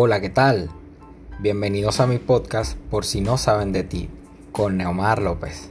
Hola, ¿qué tal? Bienvenidos a mi podcast Por si no saben de ti, con Neomar López.